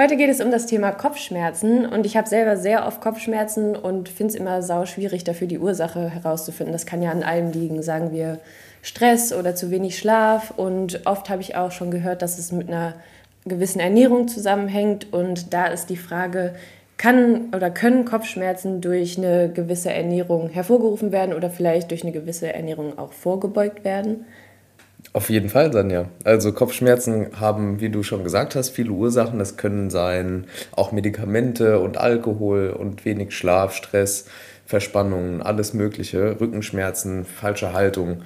Heute geht es um das Thema Kopfschmerzen und ich habe selber sehr oft Kopfschmerzen und finde es immer sau schwierig dafür die Ursache herauszufinden. Das kann ja an allem liegen, sagen wir Stress oder zu wenig Schlaf und oft habe ich auch schon gehört, dass es mit einer gewissen Ernährung zusammenhängt und da ist die Frage, kann oder können Kopfschmerzen durch eine gewisse Ernährung hervorgerufen werden oder vielleicht durch eine gewisse Ernährung auch vorgebeugt werden? Auf jeden Fall, Sanja. Also Kopfschmerzen haben, wie du schon gesagt hast, viele Ursachen. Das können sein auch Medikamente und Alkohol und wenig Schlaf, Stress, Verspannungen, alles Mögliche, Rückenschmerzen, falsche Haltung,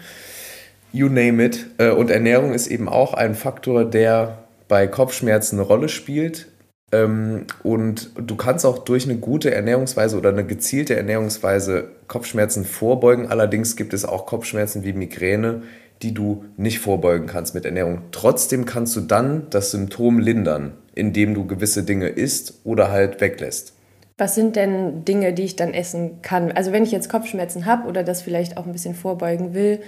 you name it. Äh, und Ernährung ist eben auch ein Faktor, der bei Kopfschmerzen eine Rolle spielt. Ähm, und du kannst auch durch eine gute Ernährungsweise oder eine gezielte Ernährungsweise Kopfschmerzen vorbeugen. Allerdings gibt es auch Kopfschmerzen wie Migräne, die du nicht vorbeugen kannst mit Ernährung. Trotzdem kannst du dann das Symptom lindern, indem du gewisse Dinge isst oder halt weglässt. Was sind denn Dinge, die ich dann essen kann? Also wenn ich jetzt Kopfschmerzen habe oder das vielleicht auch ein bisschen vorbeugen will,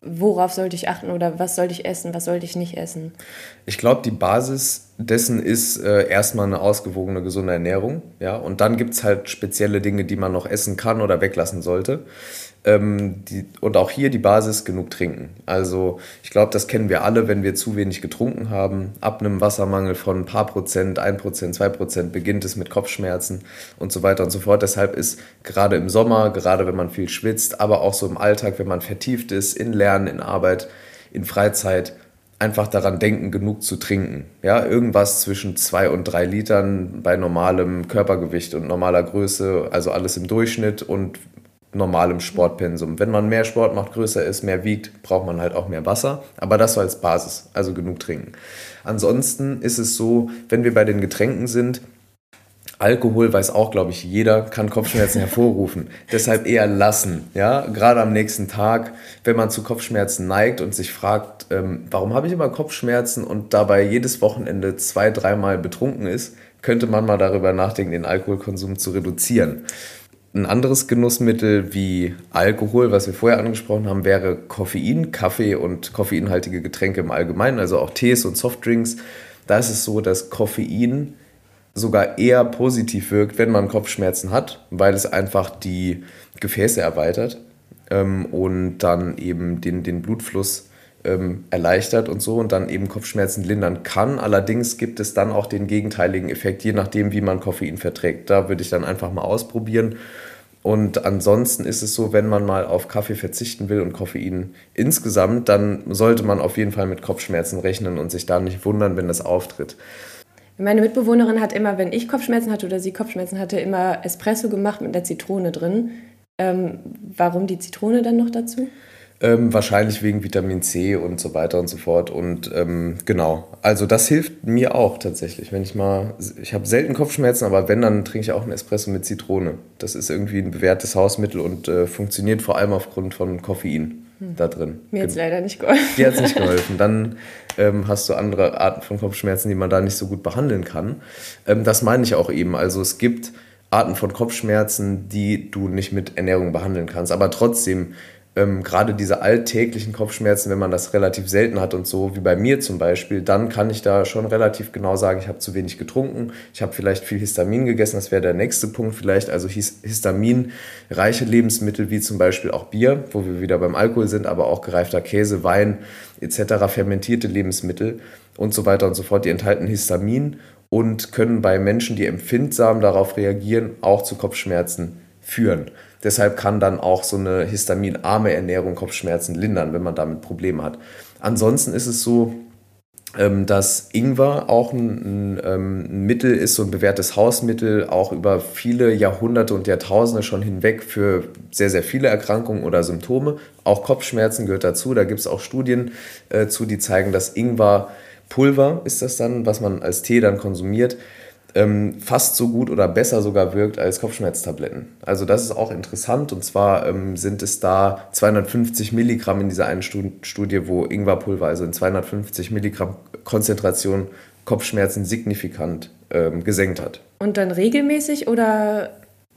worauf sollte ich achten oder was sollte ich essen, was sollte ich nicht essen? Ich glaube, die Basis dessen ist äh, erstmal eine ausgewogene, gesunde Ernährung. Ja? Und dann gibt es halt spezielle Dinge, die man noch essen kann oder weglassen sollte. Ähm, die, und auch hier die Basis genug trinken. Also ich glaube, das kennen wir alle, wenn wir zu wenig getrunken haben. Ab einem Wassermangel von ein paar Prozent, ein Prozent, zwei Prozent beginnt es mit Kopfschmerzen und so weiter und so fort. Deshalb ist gerade im Sommer, gerade wenn man viel schwitzt, aber auch so im Alltag, wenn man vertieft ist, in Lernen, in Arbeit, in Freizeit, einfach daran denken, genug zu trinken. Ja, irgendwas zwischen zwei und drei Litern bei normalem Körpergewicht und normaler Größe, also alles im Durchschnitt und normalem Sportpensum. Wenn man mehr Sport macht, größer ist, mehr wiegt, braucht man halt auch mehr Wasser. Aber das so als Basis, also genug trinken. Ansonsten ist es so, wenn wir bei den Getränken sind, Alkohol weiß auch, glaube ich, jeder, kann Kopfschmerzen hervorrufen. Deshalb eher lassen. Ja, gerade am nächsten Tag, wenn man zu Kopfschmerzen neigt und sich fragt, ähm, warum habe ich immer Kopfschmerzen und dabei jedes Wochenende zwei, dreimal betrunken ist, könnte man mal darüber nachdenken, den Alkoholkonsum zu reduzieren. Ein anderes Genussmittel wie Alkohol, was wir vorher angesprochen haben, wäre Koffein, Kaffee und koffeinhaltige Getränke im Allgemeinen, also auch Tees und Softdrinks. Da ist es so, dass Koffein sogar eher positiv wirkt, wenn man Kopfschmerzen hat, weil es einfach die Gefäße erweitert ähm, und dann eben den, den Blutfluss ähm, erleichtert und so und dann eben Kopfschmerzen lindern kann. Allerdings gibt es dann auch den gegenteiligen Effekt, je nachdem, wie man Koffein verträgt. Da würde ich dann einfach mal ausprobieren. Und ansonsten ist es so, wenn man mal auf Kaffee verzichten will und Koffein insgesamt, dann sollte man auf jeden Fall mit Kopfschmerzen rechnen und sich da nicht wundern, wenn das auftritt. Meine Mitbewohnerin hat immer, wenn ich Kopfschmerzen hatte oder sie Kopfschmerzen hatte, immer Espresso gemacht mit der Zitrone drin. Ähm, warum die Zitrone dann noch dazu? Ähm, wahrscheinlich wegen Vitamin C und so weiter und so fort. Und ähm, genau, also das hilft mir auch tatsächlich. Wenn ich mal, ich habe selten Kopfschmerzen, aber wenn, dann trinke ich auch einen Espresso mit Zitrone. Das ist irgendwie ein bewährtes Hausmittel und äh, funktioniert vor allem aufgrund von Koffein. Da drin. Mir hat es leider nicht geholfen. Dir hat es nicht geholfen. Dann ähm, hast du andere Arten von Kopfschmerzen, die man da nicht so gut behandeln kann. Ähm, das meine ich auch eben. Also es gibt Arten von Kopfschmerzen, die du nicht mit Ernährung behandeln kannst. Aber trotzdem ähm, gerade diese alltäglichen Kopfschmerzen, wenn man das relativ selten hat und so, wie bei mir zum Beispiel, dann kann ich da schon relativ genau sagen, ich habe zu wenig getrunken, ich habe vielleicht viel Histamin gegessen, das wäre der nächste Punkt vielleicht, also histaminreiche Lebensmittel wie zum Beispiel auch Bier, wo wir wieder beim Alkohol sind, aber auch gereifter Käse, Wein etc., fermentierte Lebensmittel und so weiter und so fort, die enthalten Histamin und können bei Menschen, die empfindsam darauf reagieren, auch zu Kopfschmerzen führen. Deshalb kann dann auch so eine histaminarme Ernährung Kopfschmerzen lindern, wenn man damit Probleme hat. Ansonsten ist es so, ähm, dass Ingwer auch ein, ähm, ein, Mittel ist, so ein bewährtes Hausmittel, auch über viele Jahrhunderte und Jahrtausende schon hinweg für sehr, sehr viele Erkrankungen oder Symptome. Auch Kopfschmerzen gehört dazu. Da gibt es auch Studien äh, zu, die zeigen, dass Ingwer Pulver ist das dann, was man als Tee dann konsumiert, ähm, fast so gut oder besser sogar wirkt als Kopfschmerztabletten. Also das ist auch interessant und zwar ähm, sind es da 250 Milligramm in dieser einen Studie, wo Ingwerpulver, also in 250 Milligramm Konzentration Kopfschmerzen signifikant ähm, gesenkt hat. Und dann regelmäßig oder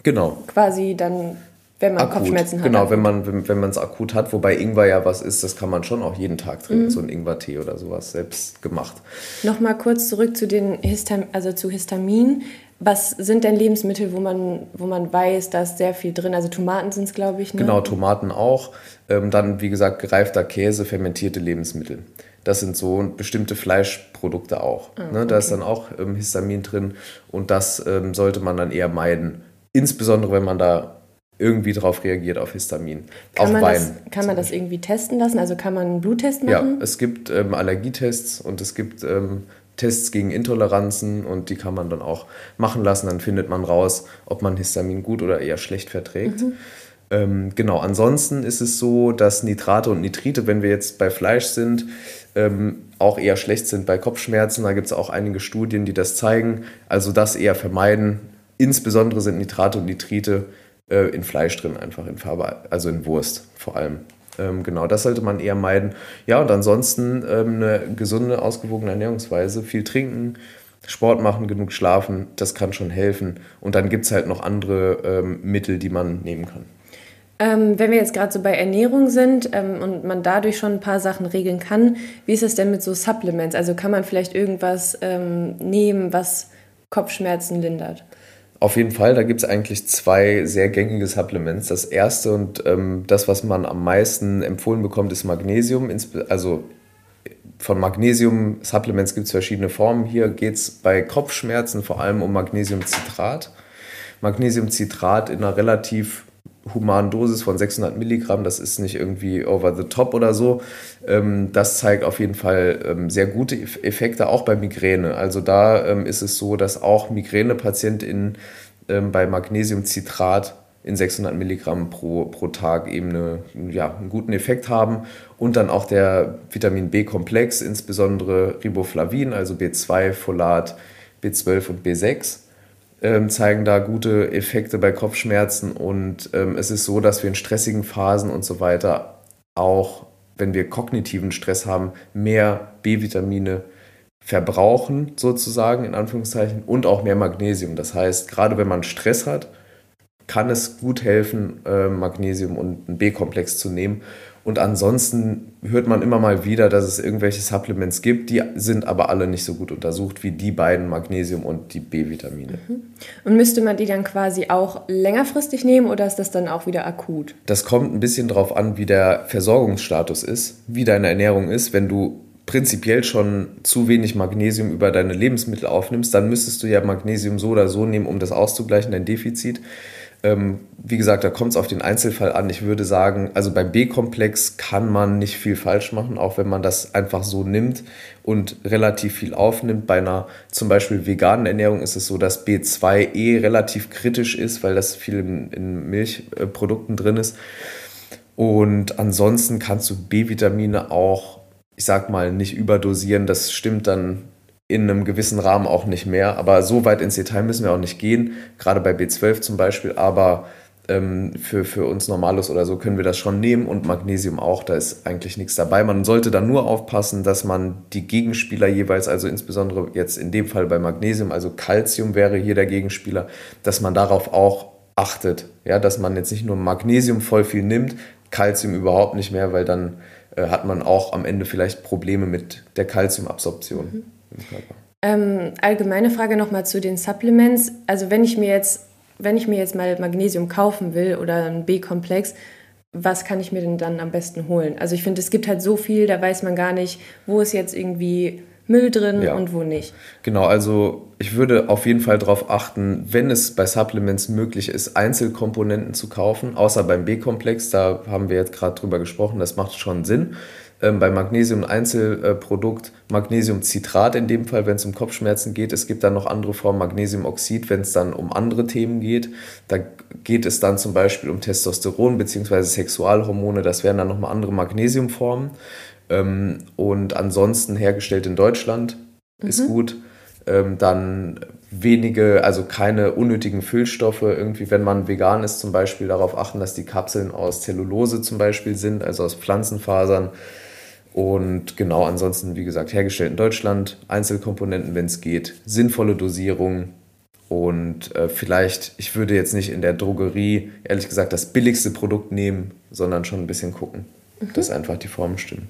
genau. quasi dann wenn man akut. Kopfschmerzen hat. Genau, wenn man wenn, wenn es akut hat, wobei Ingwer ja was ist, das kann man schon auch jeden Tag trinken, mhm. so ein Ingwertee oder sowas selbst gemacht. Nochmal kurz zurück zu den Histam also zu Histamin. Was sind denn Lebensmittel, wo man, wo man weiß, da ist sehr viel drin? Also Tomaten sind es, glaube ich. Ne? Genau, Tomaten auch. Ähm, dann, wie gesagt, gereifter Käse, fermentierte Lebensmittel. Das sind so bestimmte Fleischprodukte auch. Oh, ne? Da ist dann auch ähm, Histamin drin und das ähm, sollte man dann eher meiden. Insbesondere, wenn man da irgendwie darauf reagiert auf Histamin. Kann, man das, kann man das irgendwie testen lassen? Also kann man einen Bluttest machen? Ja, es gibt ähm, Allergietests und es gibt ähm, Tests gegen Intoleranzen und die kann man dann auch machen lassen. Dann findet man raus, ob man Histamin gut oder eher schlecht verträgt. Mhm. Ähm, genau, ansonsten ist es so, dass Nitrate und Nitrite, wenn wir jetzt bei Fleisch sind, ähm, auch eher schlecht sind bei Kopfschmerzen. Da gibt es auch einige Studien, die das zeigen. Also das eher vermeiden. Insbesondere sind Nitrate und Nitrite äh, in Fleisch drin, einfach in Farbe, also in Wurst vor allem. Ähm, genau, das sollte man eher meiden. Ja, und ansonsten ähm, eine gesunde, ausgewogene Ernährungsweise, viel trinken, Sport machen, genug schlafen, das kann schon helfen. Und dann gibt es halt noch andere ähm, Mittel, die man nehmen kann. Ähm, wenn wir jetzt gerade so bei Ernährung sind ähm, und man dadurch schon ein paar Sachen regeln kann, wie ist es denn mit so Supplements? Also kann man vielleicht irgendwas ähm, nehmen, was Kopfschmerzen lindert? Auf jeden Fall, da gibt es eigentlich zwei sehr gängige Supplements. Das erste und ähm, das, was man am meisten empfohlen bekommt, ist Magnesium. Also von Magnesium-Supplements gibt es verschiedene Formen. Hier geht es bei Kopfschmerzen vor allem um Magnesiumcitrat. Magnesiumcitrat in einer relativ humanen Dosis von 600 Milligramm, das ist nicht irgendwie over the top oder so. Ähm, das zeigt auf jeden Fall ähm, sehr gute Effekte, auch bei Migräne. Also da ähm, ist es so, dass auch Migränepatientinnen bei Magnesiumcitrat in 600 Milligramm pro, pro Tag eben eine, ja, einen guten Effekt haben. Und dann auch der Vitamin B-Komplex, insbesondere Riboflavin, also B2, Folat, B12 und B6 ähm, zeigen da gute Effekte bei Kopfschmerzen und ähm, es ist so, dass wir in stressigen Phasen und so weiter auch, wenn wir kognitiven Stress haben, mehr B-Vitamine verbrauchen, sozusagen, in Anführungszeichen, und auch mehr Magnesium. Das heißt, gerade wenn man Stress hat, kann es gut helfen, äh, Magnesium und einen B-Komplex zu nehmen. Und ansonsten hört man immer mal wieder, dass es irgendwelche Supplements gibt, die sind aber alle nicht so gut untersucht wie die beiden Magnesium und die B-Vitamine. Mhm. Und müsste man die dann quasi auch längerfristig nehmen oder ist das dann auch wieder akut? Das kommt ein bisschen darauf an, wie der Versorgungsstatus ist, wie deine Ernährung ist. Wenn du prinzipiell schon zu wenig Magnesium über deine Lebensmittel aufnimmst, dann müsstest du ja Magnesium so oder so nehmen, um das auszugleichen, dein Defizit. Ähm, wie gesagt, da kommt es auf den Einzelfall an. Ich würde sagen, also beim B-Komplex kann man nicht viel falsch machen, auch wenn man das einfach so nimmt und relativ viel aufnimmt. Bei einer zum Beispiel veganen Ernährung ist es so, dass B2 eh relativ kritisch ist, weil das viel in, in Milchprodukten drin ist. Und ansonsten kannst du B-Vitamine auch, ich sag mal, nicht überdosieren. Das stimmt dann in einem gewissen Rahmen auch nicht mehr. Aber so weit ins Detail müssen wir auch nicht gehen, gerade bei B12 zum Beispiel. Aber ähm, für, für uns Normalos oder so können wir das schon nehmen und Magnesium auch, da ist eigentlich nichts dabei. Man sollte dann nur aufpassen, dass man die Gegenspieler jeweils, also insbesondere jetzt in dem Fall bei Magnesium, also Calcium wäre hier der Gegenspieler, dass man darauf auch achtet. Ja, dass man jetzt nicht nur Magnesium voll viel nimmt, Calcium überhaupt nicht mehr, weil dann äh, hat man auch am Ende vielleicht Probleme mit der Calciumabsorption. Mhm im Körper. Ähm, allgemeine Frage nochmal zu den Supplements. Also wenn ich mir jetzt, wenn ich mir jetzt mal Magnesium kaufen will oder ein B-Komplex, was kann ich mir denn dann am besten holen? Also ich finde, es gibt halt so viel, da weiß man gar nicht, wo ist jetzt irgendwie Müll drin ja. und wo nicht. Genau, also ich würde auf jeden Fall darauf achten, wenn es bei Supplements möglich ist, Einzelkomponenten zu kaufen, außer beim B-Komplex, da haben wir jetzt gerade drüber gesprochen, das macht schon Sinn ähm, bei Magnesium ein Einzelprodukt, Magnesiumcitrat in dem Fall, wenn es um Kopfschmerzen geht. Es gibt dann noch andere Formen, Magnesiumoxid, wenn es dann um andere Themen geht. Da geht es dann zum Beispiel um Testosteron bzw. Sexualhormone. Das wären dann nochmal andere Magnesiumformen. Ähm, und ansonsten hergestellt in Deutschland mhm. ist gut. Ähm, dann wenige, also keine unnötigen Füllstoffe. Irgendwie, wenn man vegan ist, zum Beispiel darauf achten, dass die Kapseln aus Zellulose zum Beispiel sind, also aus Pflanzenfasern. Und genau, ansonsten, wie gesagt, hergestellt in Deutschland, Einzelkomponenten, wenn es geht, sinnvolle Dosierung. Und äh, vielleicht, ich würde jetzt nicht in der Drogerie, ehrlich gesagt, das billigste Produkt nehmen, sondern schon ein bisschen gucken, mhm. dass einfach die Formen stimmen.